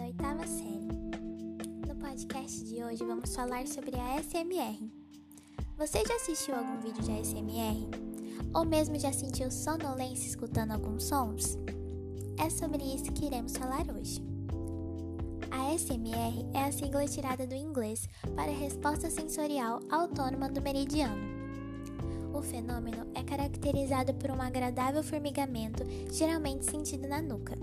da oitava série. No podcast de hoje vamos falar sobre a SMR. Você já assistiu algum vídeo de ASMR? Ou mesmo já sentiu sonolência escutando alguns sons? É sobre isso que iremos falar hoje. A SMR é a sigla tirada do inglês para Resposta Sensorial Autônoma do Meridiano. O fenômeno é caracterizado por um agradável formigamento, geralmente sentido na nuca,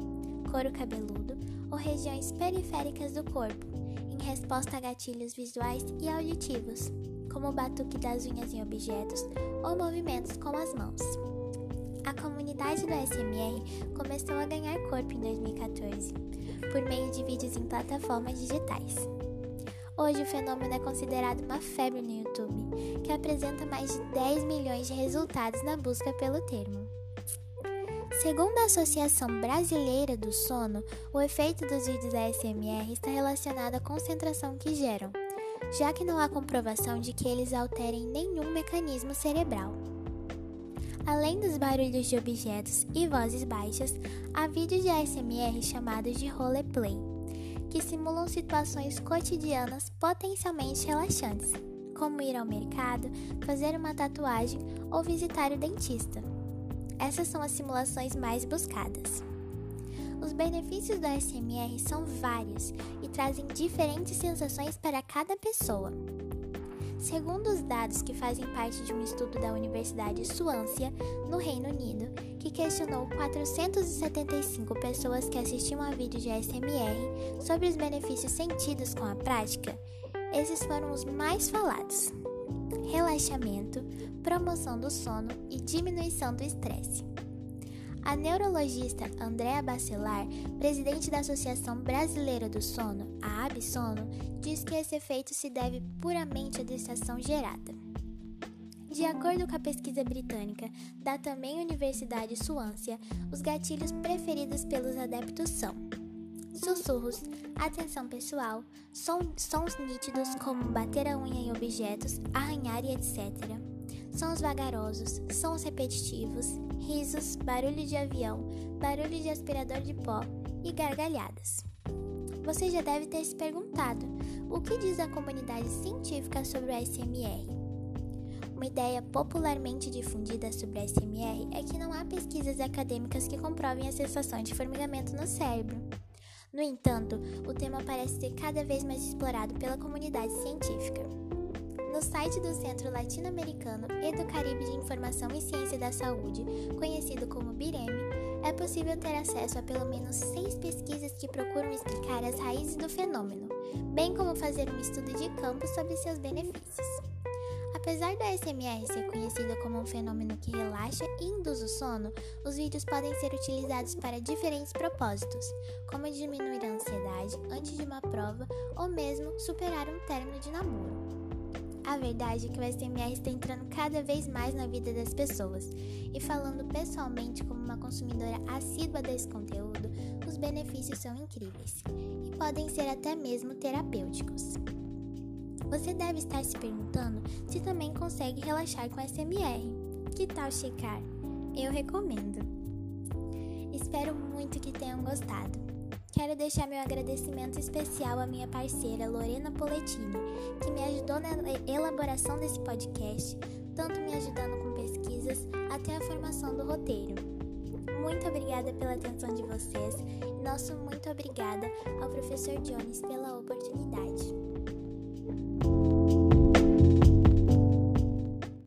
couro cabeludo, ou regiões periféricas do corpo, em resposta a gatilhos visuais e auditivos, como o batuque das unhas em objetos ou movimentos com as mãos. A comunidade do SMR começou a ganhar corpo em 2014, por meio de vídeos em plataformas digitais. Hoje o fenômeno é considerado uma febre no YouTube, que apresenta mais de 10 milhões de resultados na busca pelo termo. Segundo a Associação Brasileira do Sono, o efeito dos vídeos ASMR está relacionado à concentração que geram, já que não há comprovação de que eles alterem nenhum mecanismo cerebral. Além dos barulhos de objetos e vozes baixas, há vídeos de ASMR chamados de roleplay, que simulam situações cotidianas potencialmente relaxantes, como ir ao mercado, fazer uma tatuagem ou visitar o dentista. Essas são as simulações mais buscadas. Os benefícios do ASMR são vários e trazem diferentes sensações para cada pessoa. Segundo os dados que fazem parte de um estudo da Universidade Swansea, no Reino Unido, que questionou 475 pessoas que assistiam a vídeo de ASMR sobre os benefícios sentidos com a prática, esses foram os mais falados relaxamento, promoção do sono e diminuição do estresse. A neurologista Andrea Bacelar, presidente da Associação Brasileira do Sono, a ABSONO, diz que esse efeito se deve puramente à distração gerada. De acordo com a pesquisa britânica da também Universidade Swansea, os gatilhos preferidos pelos adeptos são sussurros, atenção pessoal, som, sons nítidos como bater a unha em objetos, arranhar e etc. Sons vagarosos, sons repetitivos, risos, barulho de avião, barulho de aspirador de pó e gargalhadas. Você já deve ter se perguntado o que diz a comunidade científica sobre o SMR. Uma ideia popularmente difundida sobre a SMR é que não há pesquisas acadêmicas que comprovem a sensação de formigamento no cérebro. No entanto, o tema parece ser cada vez mais explorado pela comunidade científica. No site do Centro Latino-Americano e do Caribe de Informação e Ciência da Saúde, conhecido como BIREM, é possível ter acesso a pelo menos seis pesquisas que procuram explicar as raízes do fenômeno, bem como fazer um estudo de campo sobre seus benefícios. Apesar da SMR ser conhecida como um fenômeno que relaxa e induz o sono, os vídeos podem ser utilizados para diferentes propósitos, como diminuir a ansiedade antes de uma prova ou mesmo superar um término de namoro. A verdade é que o SMR está entrando cada vez mais na vida das pessoas, e falando pessoalmente como uma consumidora assídua desse conteúdo, os benefícios são incríveis e podem ser até mesmo terapêuticos. Você deve estar se perguntando consegue relaxar com SMR. Que tal checar? Eu recomendo. Espero muito que tenham gostado. Quero deixar meu agradecimento especial à minha parceira Lorena Poletini, que me ajudou na elaboração desse podcast, tanto me ajudando com pesquisas até a formação do roteiro. Muito obrigada pela atenção de vocês e nosso muito obrigada ao professor Jones pela oportunidade.